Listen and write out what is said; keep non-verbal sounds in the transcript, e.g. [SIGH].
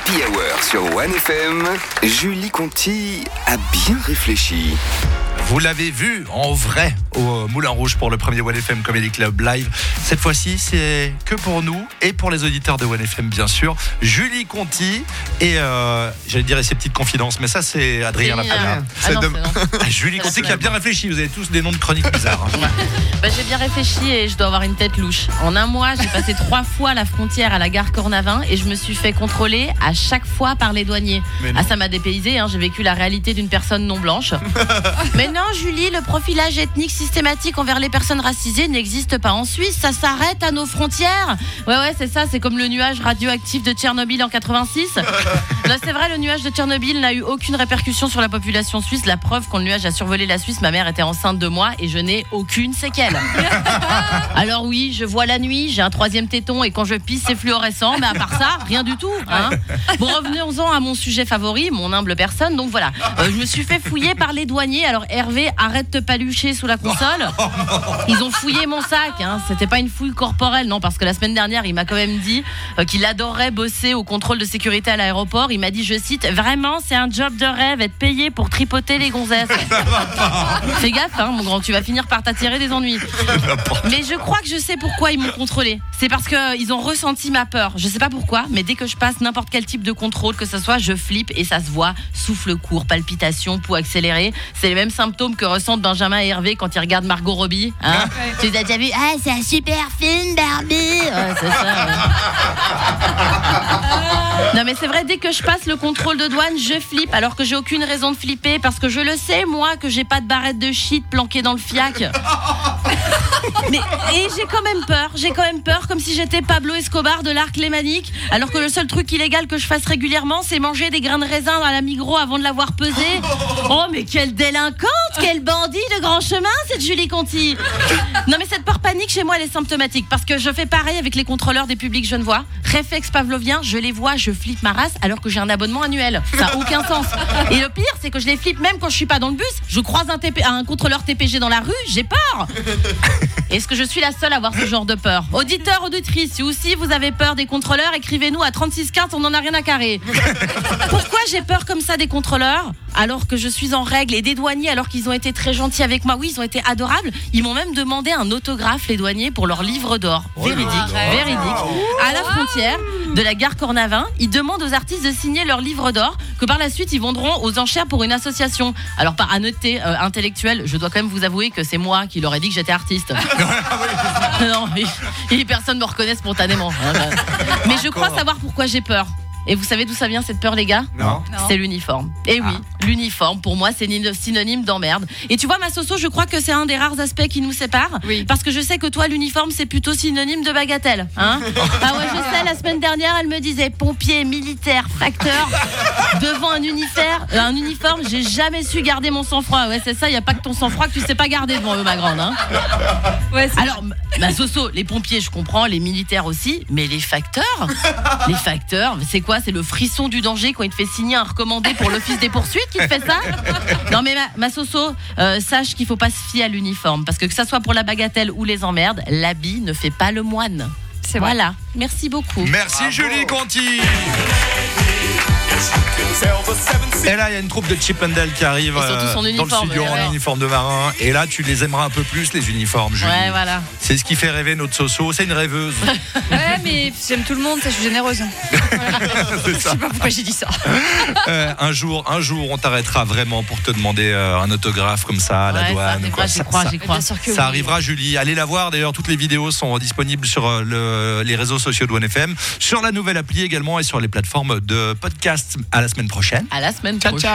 Happy Hour sur 1FM, Julie Conti a bien réfléchi. Vous l'avez vu en vrai au Moulin Rouge pour le premier One FM Comedy Club Live. Cette fois-ci, c'est que pour nous et pour les auditeurs de One FM, bien sûr. Julie Conti et euh, j'allais dire ses petites confidences, mais ça, c'est Adrien C'est ah non, de- c'est non. Julie Conti qui a bien réfléchi. Vous avez tous des noms de chroniques bizarres. hein. Bah, j'ai bien réfléchi et je dois avoir une tête louche. En un mois, j'ai passé trois [LAUGHS] fois la frontière à la gare Cornavin et je me suis fait contrôler à chaque fois par les douaniers. Ah, ça m'a dépaysé, hein, j'ai vécu la réalité d'une personne non blanche. [LAUGHS] Mais non, Julie, le profilage ethnique systématique envers les personnes racisées n'existe pas en Suisse, ça s'arrête à nos frontières. Ouais, ouais, c'est ça, c'est comme le nuage radioactif de Tchernobyl en 86. Non, [LAUGHS] c'est vrai, le nuage de Tchernobyl n'a eu aucune répercussion sur la population suisse. La preuve, quand le nuage a survolé la Suisse, ma mère était enceinte de moi et je n'ai aucune séquelle. [LAUGHS] Alors oui, je vois la nuit, j'ai un troisième téton et quand je pisse, c'est fluorescent, mais à part ça, rien du tout. hein. Bon, revenons-en à mon sujet favori, mon humble personne. Donc voilà, Euh, je me suis fait fouiller par les douaniers. Alors Hervé, arrête de palucher sous la console. [LAUGHS] Ils ont fouillé mon sac. Hein. C'était pas une fouille corporelle, non, parce que la semaine dernière, il m'a quand même dit euh, qu'il adorerait bosser au contrôle de sécurité à l'aéroport. Il m'a dit, je cite, vraiment, c'est un job de rêve, être payé pour tripoter les gonzesses. [LAUGHS] Fais gaffe, hein, mon grand, tu vas finir par t'attirer des ennuis. Mais je crois que je sais pourquoi ils m'ont contrôlé. C'est parce qu'ils ont ressenti ma peur. Je sais pas pourquoi, mais dès que je passe n'importe quel type de contrôle, que ce soit, je flippe et ça se voit. Souffle court, palpitation, pouls accéléré. C'est les mêmes symptômes que ressentent Benjamin et Hervé quand ils regardent Margot Robbie. Hein tu les as déjà vus Ah, c'est un super film, Barbie Ouais, c'est ça. ouais. [LAUGHS] Non mais c'est vrai, dès que je passe le contrôle de douane, je flippe, alors que j'ai aucune raison de flipper, parce que je le sais, moi, que j'ai pas de barrette de shit planquée dans le fiac. [LAUGHS] Mais et j'ai quand même peur, j'ai quand même peur, comme si j'étais Pablo Escobar de l'arc lémanique, alors que le seul truc illégal que je fasse régulièrement, c'est manger des grains de raisin à la Migros avant de l'avoir pesé. [LAUGHS] Oh mais quelle délinquante, quel bandit de grand chemin, cette Julie Conti. Non mais cette peur panique chez moi, elle est symptomatique, parce que je fais pareil avec les contrôleurs des publics genevois. Réflexe pavlovien, je les vois, je flippe ma race, alors que j'ai un abonnement annuel. Ça n'a aucun sens. Et le pire, c'est que je les flippe même quand je suis pas dans le bus. Je croise un, TP un contrôleur TPG dans la rue, j'ai peur. [LAUGHS] Est-ce que je suis la seule à avoir ce genre de peur Auditeurs, auditrices, si aussi vous avez peur des contrôleurs, écrivez-nous à 3615, on n'en a rien à carrer. [LAUGHS] Pourquoi j'ai peur comme ça des contrôleurs alors que je suis en règle et des douaniers alors qu'ils ont été très gentils avec moi Oui, ils ont été adorables. Ils m'ont même demandé un autographe, les douaniers, pour leur livre d'or. Véridique, véridique. À la frontière de la gare Cornavin, ils demandent aux artistes de signer leur livre d'or que par la suite ils vendront aux enchères pour une association. Alors par honnêteté euh, intellectuelle, je dois quand même vous avouer que c'est moi qui leur ai dit que j'étais artiste. [LAUGHS] [LAUGHS] non, personne ne me reconnaît spontanément. hein. Mais je crois savoir pourquoi j'ai peur. Et vous savez d'où ça vient cette peur, les gars? Non. C'est l'uniforme. Et oui, l'uniforme, pour moi, c'est synonyme d'emmerde. Et tu vois, ma Soso, je crois que c'est un des rares aspects qui nous séparent. Oui. Parce que je sais que toi, l'uniforme, c'est plutôt synonyme de bagatelle. Hein? [LAUGHS] Ah ouais, je sais, la semaine dernière, elle me disait pompier, militaire, facteur. [LAUGHS] Devant un uniforme, un uniforme, j'ai jamais su garder mon sang-froid. Ouais, c'est ça, il n'y a pas que ton sang-froid que tu sais pas garder devant eux, ma grande. Hein? Ouais, c'est- alors, ma Soso, les pompiers, je comprends, les militaires aussi, mais les facteurs [LAUGHS] Les facteurs, c'est quoi? C'est le frisson du danger quand il te fait signer un recommandé pour l'office des poursuites qui te fait ça [LAUGHS] Non, mais ma, ma Soso, euh, sache qu'il faut pas se fier à l'uniforme, parce que que ça soit pour la bagatelle ou les emmerdes, l'habit ne fait pas le moine. c'est vrai. Voilà, merci beaucoup. Merci Julie Conti. Et là, il y a une troupe de Chip and Dale qui arrive euh, dans le uniforme, studio ouais, en ouais. uniforme de marin. Et là, tu les aimeras un peu plus, les uniformes, Julie. Ouais, voilà. C'est ce qui fait rêver notre Soso. C'est une rêveuse. [LAUGHS] Ouais, mais j'aime tout le monde, ça, je suis généreuse. [LAUGHS] C'est Je ça. sais pas pourquoi j'ai dit ça. Euh, un jour, un jour, on t'arrêtera vraiment pour te demander euh, un autographe comme ça à la Ouais, douane. quoi. Ça- crois, ça- j'y crois. Bien sûr que Ça oui. arrivera, Julie. Allez la voir. D'ailleurs, toutes les vidéos sont disponibles sur le- les réseaux sociaux de OneFM, sur la nouvelle appli également et sur les plateformes de podcast. À la semaine prochaine. À la semaine Chao, chao.